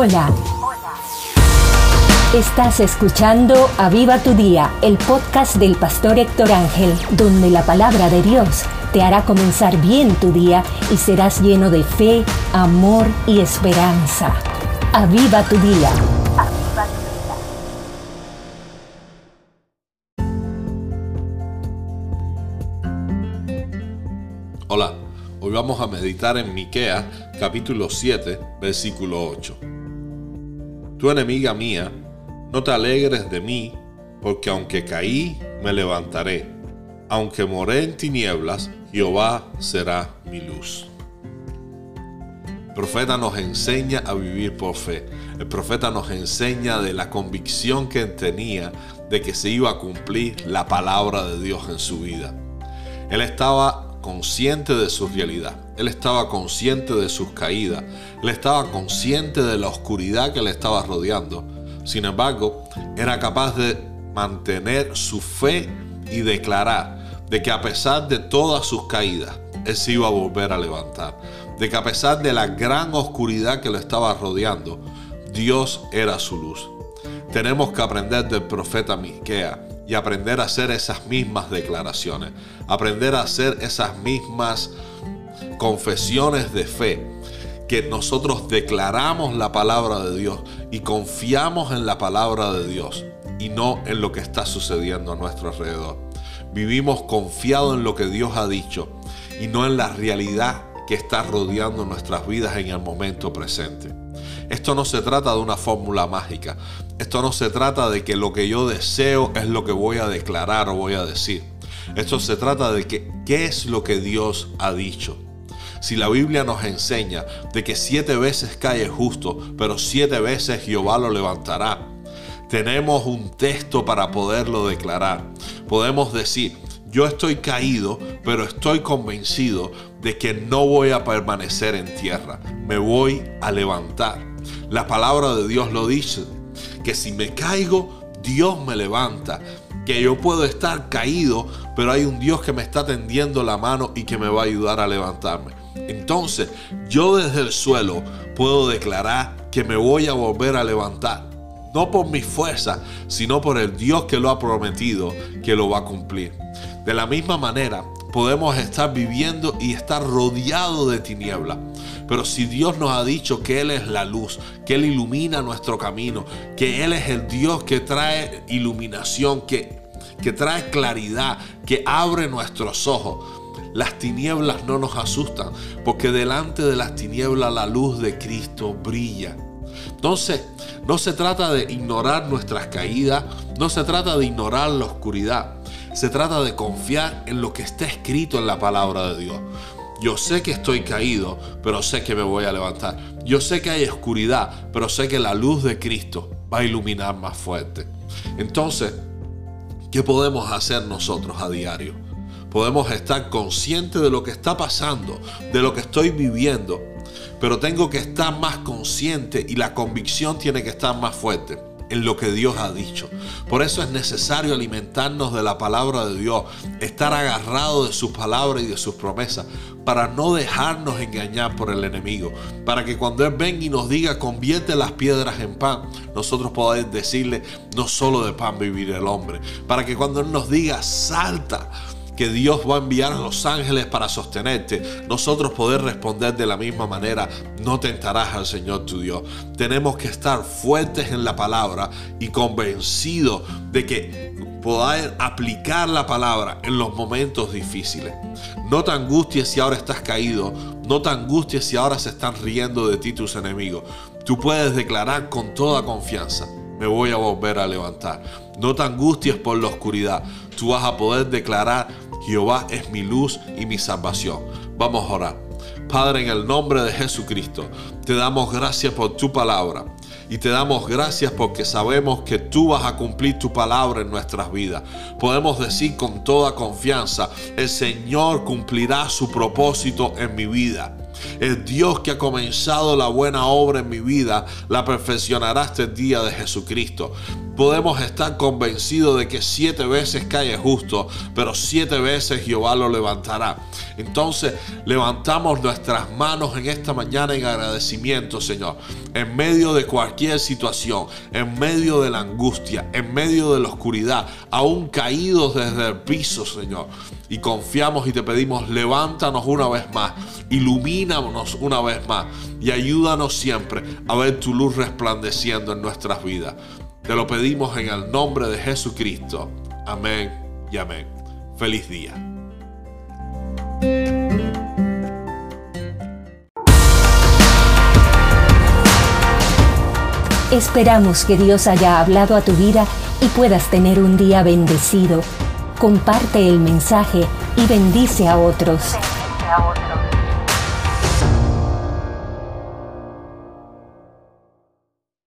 Hola. Estás escuchando Aviva tu Día, el podcast del pastor Héctor Ángel, donde la palabra de Dios te hará comenzar bien tu día y serás lleno de fe, amor y esperanza. Aviva tu Día. Hola, hoy vamos a meditar en Miquea capítulo 7, versículo 8. Tu enemiga mía, no te alegres de mí, porque aunque caí, me levantaré. Aunque moré en tinieblas, Jehová será mi luz. El profeta nos enseña a vivir por fe. El profeta nos enseña de la convicción que tenía de que se iba a cumplir la palabra de Dios en su vida. Él estaba consciente de su realidad, él estaba consciente de sus caídas, él estaba consciente de la oscuridad que le estaba rodeando. Sin embargo, era capaz de mantener su fe y declarar de que a pesar de todas sus caídas, él se iba a volver a levantar. De que a pesar de la gran oscuridad que lo estaba rodeando, Dios era su luz. Tenemos que aprender del profeta Miquea y aprender a hacer esas mismas declaraciones, aprender a hacer esas mismas confesiones de fe, que nosotros declaramos la palabra de Dios y confiamos en la palabra de Dios y no en lo que está sucediendo a nuestro alrededor. Vivimos confiados en lo que Dios ha dicho y no en la realidad que está rodeando nuestras vidas en el momento presente. Esto no se trata de una fórmula mágica. Esto no se trata de que lo que yo deseo es lo que voy a declarar o voy a decir. Esto se trata de que qué es lo que Dios ha dicho. Si la Biblia nos enseña de que siete veces cae justo, pero siete veces Jehová lo levantará, tenemos un texto para poderlo declarar. Podemos decir, yo estoy caído, pero estoy convencido de que no voy a permanecer en tierra, me voy a levantar. La palabra de Dios lo dice, que si me caigo, Dios me levanta, que yo puedo estar caído, pero hay un Dios que me está tendiendo la mano y que me va a ayudar a levantarme. Entonces, yo desde el suelo puedo declarar que me voy a volver a levantar. No por mi fuerza, sino por el Dios que lo ha prometido, que lo va a cumplir. De la misma manera, podemos estar viviendo y estar rodeado de tiniebla. Pero si Dios nos ha dicho que Él es la luz, que Él ilumina nuestro camino, que Él es el Dios que trae iluminación, que, que trae claridad, que abre nuestros ojos, las tinieblas no nos asustan, porque delante de las tinieblas la luz de Cristo brilla. Entonces, no se trata de ignorar nuestras caídas, no se trata de ignorar la oscuridad, se trata de confiar en lo que está escrito en la palabra de Dios. Yo sé que estoy caído, pero sé que me voy a levantar. Yo sé que hay oscuridad, pero sé que la luz de Cristo va a iluminar más fuerte. Entonces, ¿qué podemos hacer nosotros a diario? Podemos estar conscientes de lo que está pasando, de lo que estoy viviendo, pero tengo que estar más consciente y la convicción tiene que estar más fuerte en lo que Dios ha dicho. Por eso es necesario alimentarnos de la palabra de Dios, estar agarrado de su palabra y de sus promesas, para no dejarnos engañar por el enemigo, para que cuando Él venga y nos diga convierte las piedras en pan, nosotros podamos decirle no solo de pan vivir el hombre, para que cuando Él nos diga salta, que Dios va a enviar a los ángeles para sostenerte, nosotros poder responder de la misma manera, no tentarás al Señor tu Dios. Tenemos que estar fuertes en la palabra y convencidos de que poder aplicar la palabra en los momentos difíciles. No te angusties si ahora estás caído, no te angusties si ahora se están riendo de ti tus enemigos. Tú puedes declarar con toda confianza, me voy a volver a levantar. No te angusties por la oscuridad. Tú vas a poder declarar Jehová es mi luz y mi salvación. Vamos a orar. Padre, en el nombre de Jesucristo, te damos gracias por tu palabra. Y te damos gracias porque sabemos que tú vas a cumplir tu palabra en nuestras vidas. Podemos decir con toda confianza, el Señor cumplirá su propósito en mi vida. El Dios que ha comenzado la buena obra en mi vida la perfeccionará este día de Jesucristo. Podemos estar convencidos de que siete veces cae justo, pero siete veces Jehová lo levantará. Entonces levantamos nuestras manos en esta mañana en agradecimiento, Señor, en medio de cualquier situación, en medio de la angustia, en medio de la oscuridad, aún caídos desde el piso, Señor. Y confiamos y te pedimos, levántanos una vez más, ilumínanos una vez más y ayúdanos siempre a ver tu luz resplandeciendo en nuestras vidas. Te lo pedimos en el nombre de Jesucristo. Amén y amén. Feliz día. Esperamos que Dios haya hablado a tu vida y puedas tener un día bendecido. Comparte el mensaje y bendice a otros. Bendice a otros.